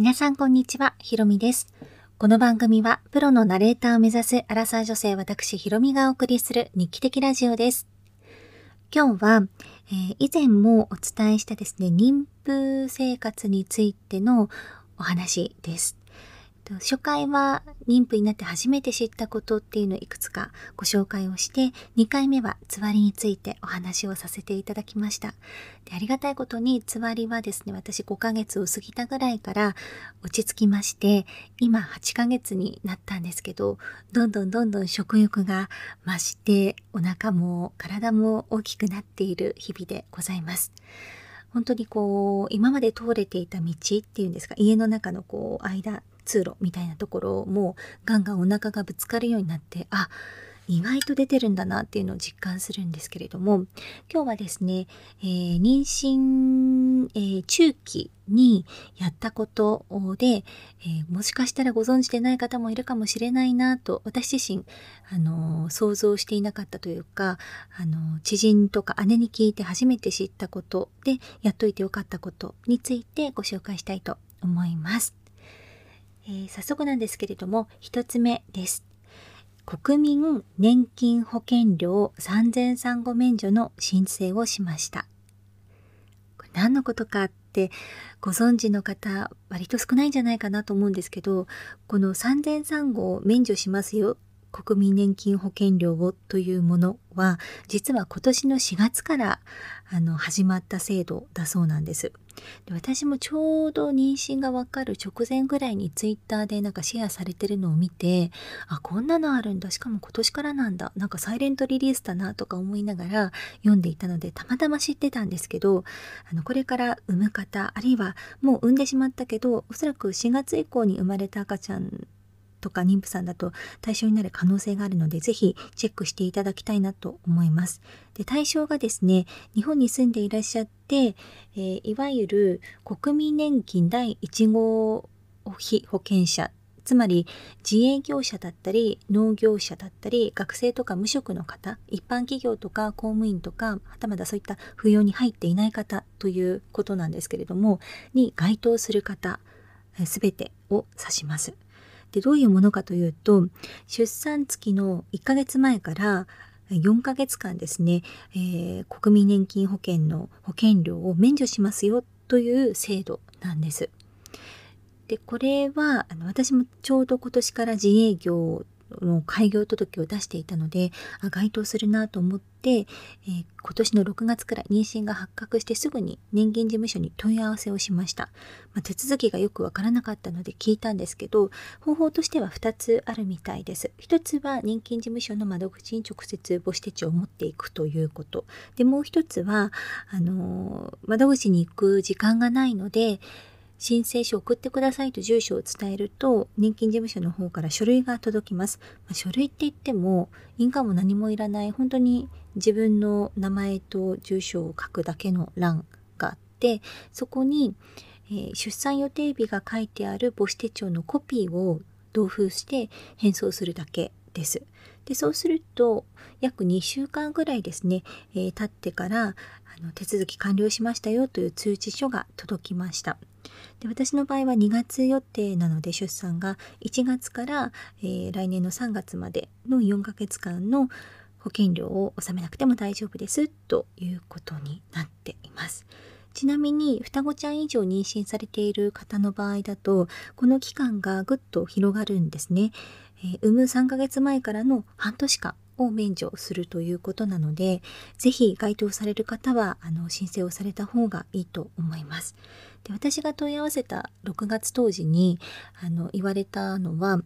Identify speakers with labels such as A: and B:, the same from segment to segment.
A: 皆さんこんにちは、ひろみです。この番組はプロのナレーターを目指すアラサー女性私ひろみがお送りする日記的ラジオです。今日は、えー以前もお伝えしたですね、妊婦生活についてのお話です。と初回は妊婦になって初めて知ったことっていうのをいくつかご紹介をして、2回目はつわりについてお話をさせていただきました。でありがたいことにつわりはですね、私5ヶ月を過ぎたぐらいから落ち着きまして、今8ヶ月になったんですけど、どんどんどんどん食欲が増して、お腹も体も大きくなっている日々でございます。本当にこう、今まで通れていた道っていうんですか、家の中のこう、間、通路みたいなところをもうガンガンお腹がぶつかるようになって、あ、意外と出てるんだなっていうのを実感するんですけれども、今日はですね、えー妊娠、えー中期にやったことで、えーもしかしたらご存知でない方もいるかもしれないなと、私自身、あのー想像していなかったというか、あのー知人とか姉に聞いて初めて知ったことで、やっといてよかったことについてご紹介したいと思います。えー早速なんですけれども、1つ目です。国民年金保険料3000産後免除の申請をしました。これ何のことかってご存知の方割と少ないんじゃないかなと思うんですけど、この産前産後を免除しますよ。国民年金保険料をというものは実は今年の4月からあの始まった制度だそうなんです。で私もちょうど妊娠がわかる直前ぐらいにツイッターでなんかシェアされてるのを見てあこんなのあるんだしかも今年からなんだなんかサイレントリリースだなとか思いながら読んでいたのでたまたま知ってたんですけどあのこれから産む方あるいはもう産んでしまったけどおそらく4月以降に生まれた赤ちゃんとか妊婦さんだと対象になる可能性があるので、ぜひチェックしていただきたいなと思います。で、対象がですね、日本に住んでいらっしゃって、えーいわゆる国民年金第1号被保険者、つまり自営業者だったり農業者だったり学生とか無職の方一般企業とか公務員とかはたまたそういった扶養に入っていない方ということなんですけれどもに該当する方すべてを指します。でどういうものかというと出産月の1ヶ月前から4ヶ月間ですね、えー国民年金保険の保険料を免除しますよという制度なんです。でこれはあの私もちょうど今年から自営業の開業届を出していたのであ該当するなと思って、えー今年の6月くらい妊娠が発覚してすぐに年金事務所に問い合わせをしました。まあ手続きがよくわからなかったので聞いたんですけど方法としては2つあるみたいです。1つは年金事務所の窓口に直接母子手帳を持っていくということ。でもう1つはあのー窓口に行く時間がないので申請書を送ってくださいと住所を伝えると年金事務所の方から書類が届きます。まあ書類って言っても印鑑も何もいらない本当に自分の名前と住所を書くだけの欄があってそこに、えー出産予定日が書いてある母子手帳のコピーを同封して返送するだけです。でそうすると約2週間ぐらいですね、えー経ってからあの手続き完了しましたよという通知書が届きました。で私の場合は2月予定なので出産が1月から、えー来年の3月までの4ヶ月間の保険料を納めなくても大丈夫ですということになっています。ちなみに双子ちゃん以上妊娠されている方の場合だとこの期間がぐっと広がるんですね。えー産む3ヶ月前からの半年間を免除するということなのでぜひ該当される方はあの申請をされた方がいいと思います。で私が問い合わせた6月当時にあの言われたのは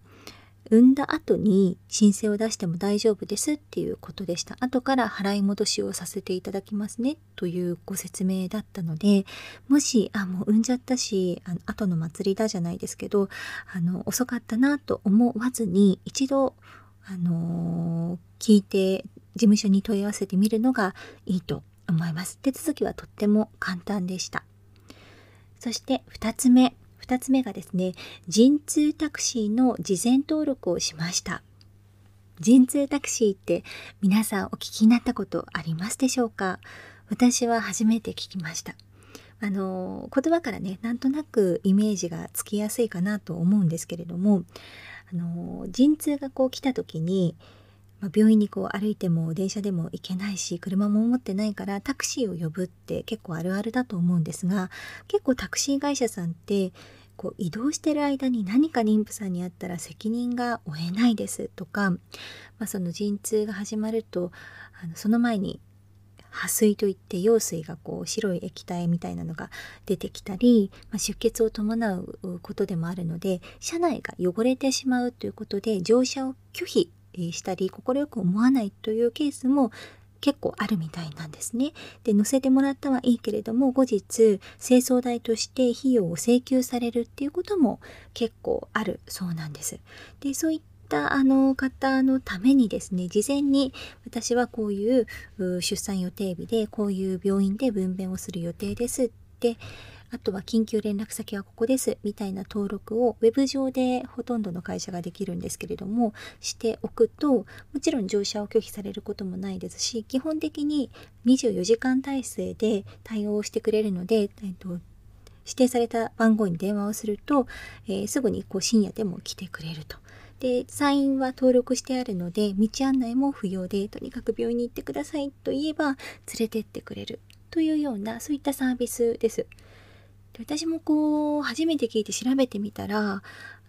A: 産んだ後に申請を出しても大丈夫ですっていうことでした。後から払い戻しをさせていただきますねというご説明だったので、もし、あ、もう産んじゃったし、あの後の祭りだじゃないですけど、あの、遅かったなと思わずに、一度、あのー聞いて事務所に問い合わせてみるのがいいと思います。手続きはとっても簡単でした。そして2つ目。2つ目がですね、陣痛タクシーの事前登録をしました。陣痛タクシーって皆さんお聞きになったことありますでしょうか？私は初めて聞きました。あの言葉からねなんとなくイメージがつきやすいかなと思うんですけれどもあの陣痛がこう来た時に、まあ、病院にこう歩いても電車でも行けないし車も持ってないからタクシーを呼ぶって結構あるあるだと思うんですが結構タクシー会社さんってこう移動してる間に何か妊婦さんに会ったら責任が負えないですとか、まあ、その陣痛が始まるとあのその前に破水といって羊水がこう白い液体みたいなのが出てきたり、まあ、出血を伴うことでもあるので車内が汚れてしまうということで乗車を拒否したり快く思わないというケースも結構あるみたいなんですね。で乗せてもらったはいいけれども後日清掃代として費用を請求されるっていうことも結構あるそうなんです。でそういったあの方のためにですね事前に私はこういう出産予定日でこういう病院で分娩をする予定ですってあとは緊急連絡先はここですみたいな登録をウェブ上でほとんどの会社ができるんですけれどもしておくともちろん乗車を拒否されることもないですし基本的に24時間体制で対応してくれるので、えっと、指定された番号に電話をすると、えー、すぐにこう深夜でも来てくれると。で、サインは登録してあるので、道案内も不要で、とにかく病院に行ってくださいと言えば、連れてってくれるというような、そういったサービスです。で私もこう初めて聞いて調べてみたら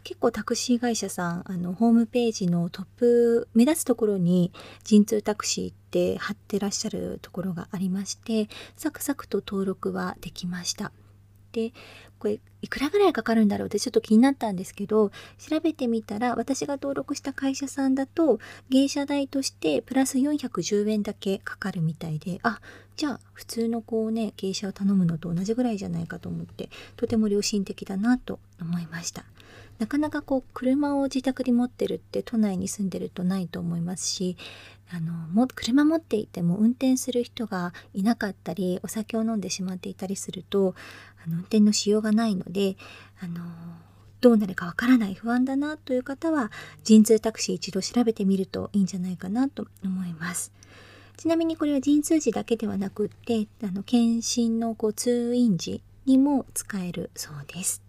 A: 結構タクシー会社さんあのホームページのトップ目立つところに陣痛タクシーって貼ってらっしゃるところがありましてサクサクと登録はできました。でこれいくらぐらいかかるんだろうってちょっと気になったんですけど調べてみたら私が登録した会社さんだと芸者代としてプラス410円だけかかるみたいであじゃあ普通のこうね芸者を頼むのと同じぐらいじゃないかと思ってとても良心的だなと思いました。なかなかこう車を自宅に持ってるって都内に住んでるとないと思いますしあのも車持っていても運転する人がいなかったりお酒を飲んでしまっていたりするとあの運転のしようがないのであのどうなるかわからない不安だなという方は陣痛タクシー一度調べてみるといいんじゃないかなと思います。ちなみにこれは陣痛時だけではなくってあの検診のこう通院時にも使えるそうです。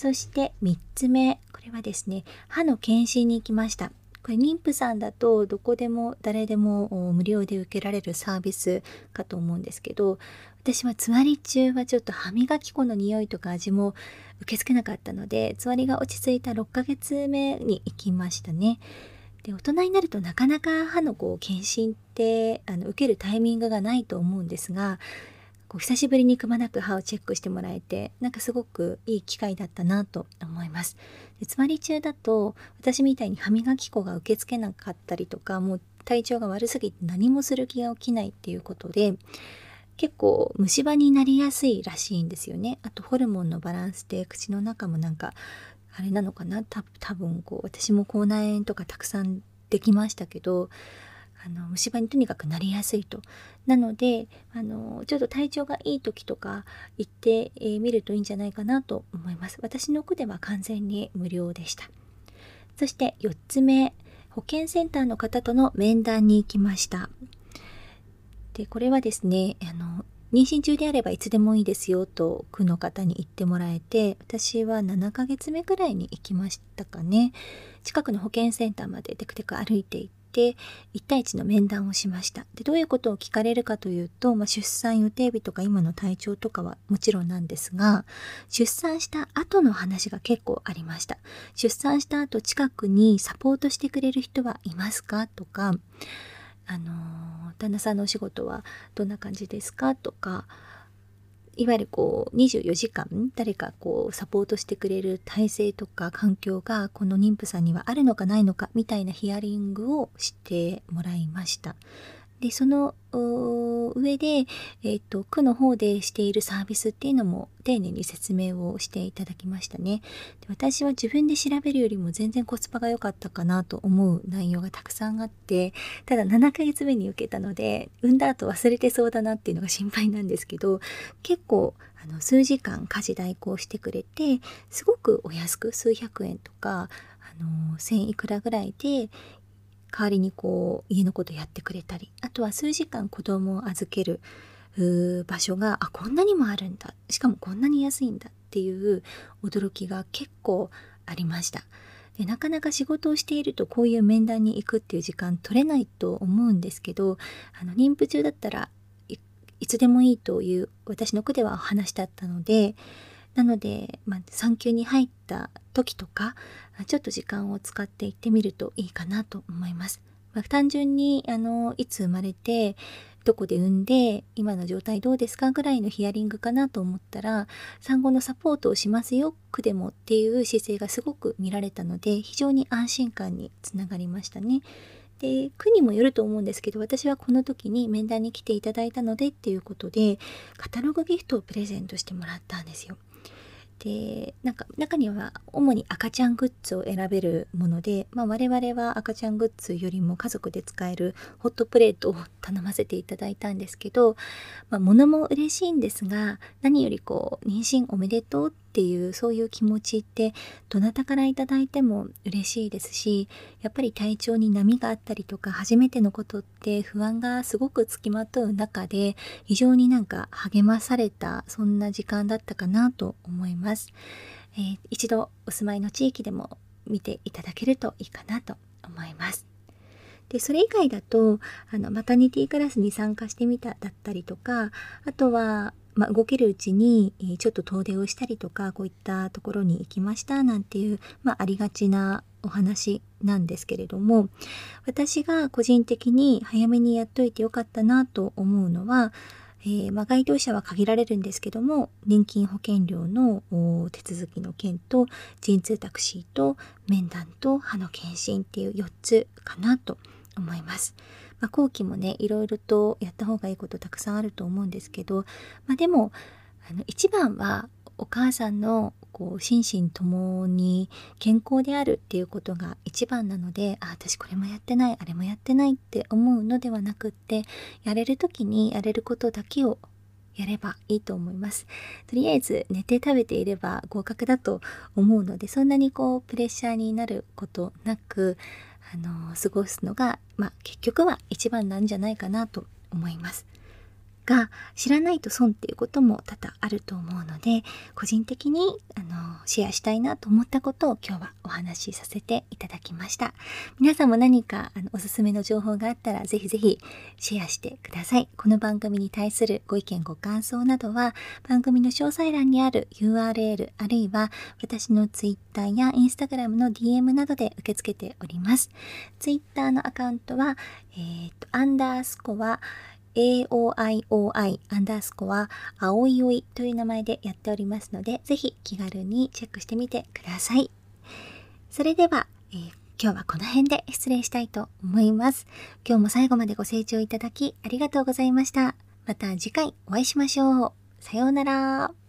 A: そして3つ目これはですね歯の検診に行きました。これ妊婦さんだとどこでも誰でも無料で受けられるサービスかと思うんですけど私はつわり中はちょっと歯磨き粉の匂いとか味も受け付けなかったのでつわりが落ち着いた6ヶ月目に行きましたね。で大人になるとなかなか歯のこう検診ってあの受けるタイミングがないと思うんですがこう久しぶりにくまなく歯をチェックしてもらえてなんかすごくいい機会だったなと思います。でつまり中だと私みたいに歯磨き粉が受け付けなかったりとかもう体調が悪すぎて何もする気が起きないっていうことで結構虫歯になりやすいらしいんですよね。あとホルモンのバランスで口の中もなんかあれなのかな？多分こう私も口内炎とかたくさんできましたけどあの虫歯にとにかくなりやすいと。なのであのちょっと体調がいい時とか行ってみ、えー、るといいんじゃないかなと思います。私の区では完全に無料でした。そして4つ目保健センターの方との面談に行きました。でこれはですねあの妊娠中であればいつでもいいですよと区の方に言ってもらえて私は7ヶ月目ぐらいに行きましたかね近くの保健センターまでテクテク歩いていて1対1の面談をしました。でどういうことを聞かれるかというと、まあ、出産予定日とか今の体調とかはもちろんなんですが出産した後の話が結構ありました。出産した後近くにサポートしてくれる人はいますかとかあの旦那さんのお仕事はどんな感じですかとかいわゆるこう24時間誰かこうサポートしてくれる体制とか環境がこの妊婦さんにはあるのかないのかみたいなヒアリングをしてもらいました。でその上で、えーと、区の方でしているサービスっていうのも丁寧に説明をしていただきましたね。で私は自分で調べるよりも全然コスパが良かったかなと思う内容がたくさんあってただ7ヶ月目に受けたので産んだ後忘れてそうだなっていうのが心配なんですけど結構あの数時間家事代行してくれてすごくお安く数百円とかあの1000いくらぐらいで代わりにこう家のことやってくれたりあとは数時間子供を預ける場所が、あ、こんなにもあるんだ。しかもこんなに安いんだっていう驚きが結構ありました。でなかなか仕事をしているとこういう面談に行くっていう時間取れないと思うんですけどあの妊婦中だったらいつでもいいという私の句では話だったのでなので、まあ、産休に入った時とかちょっと時間を使って行ってみるといいかなと思います。まあ、単純にあのいつ生まれてどこで産んで今の状態どうですかぐらいのヒアリングかなと思ったら産後のサポートをしますよ区でもっていう姿勢がすごく見られたので非常に安心感につながりましたね。で区にもよると思うんですけど私はこの時に面談に来ていただいたのでっていうことでカタログギフトをプレゼントしてもらったんですよ。でなんか中には主に赤ちゃんグッズを選べるもので、まあ、我々は赤ちゃんグッズよりも家族で使えるホットプレートを頼ませていただいたんですけど、まあ、物も嬉しいんですが何よりこう妊娠おめでとうってっていうそういう気持ちってどなたからいただいても嬉しいですしやっぱり体調に波があったりとか初めてのことって不安がすごくつきまとう中で非常になんか励まされたそんな時間だったかなと思います、えー、一度お住まいの地域でも見ていただけるといいかなと思います。でそれ以外だとあのマタニティクラスに参加してみただったりとかあとはまあ、動けるうちに、ちょっと遠出をしたりとかこういったところに行きましたなんていう、まあ、ありがちなお話なんですけれども私が個人的に早めにやっといてよかったなと思うのは、えー、まあ、該当者は限られるんですけども年金保険料の手続きの件と陣痛タクシーと面談と歯の検診っていう4つかなと思います。まあ、後期もねいろいろとやった方がいいことたくさんあると思うんですけど、まあ、でもあの一番はお母さんのこう心身ともに健康であるっていうことが一番なのであ私これもやってないあれもやってないって思うのではなくってやれる時にやれることだけをやればいいと思います。とりあえず寝て食べていれば合格だと思うのでそんなにこうプレッシャーになることなくあの過ごすのが、まあ、結局は一番なんじゃないかなと思います。が知らないと損っていうことも多々あると思うので個人的にあのシェアしたいなと思ったことを今日はお話しさせていただきました。皆さんも何かあのおすすめの情報があったらぜひぜひシェアしてください。この番組に対するご意見ご感想などは番組の詳細欄にある URL あるいは私の Twitter や Instagram の DM などで受け付けております。Twitter のアカウントはえっ、ー、とアンダースコア aoioi アンダースコア青いおいという名前でやっておりますので、ぜひ気軽にチェックしてみてください。それでは、えー、今日はこの辺で失礼したいと思います。今日も最後までご清聴いただきありがとうございました。また次回お会いしましょう。さようなら。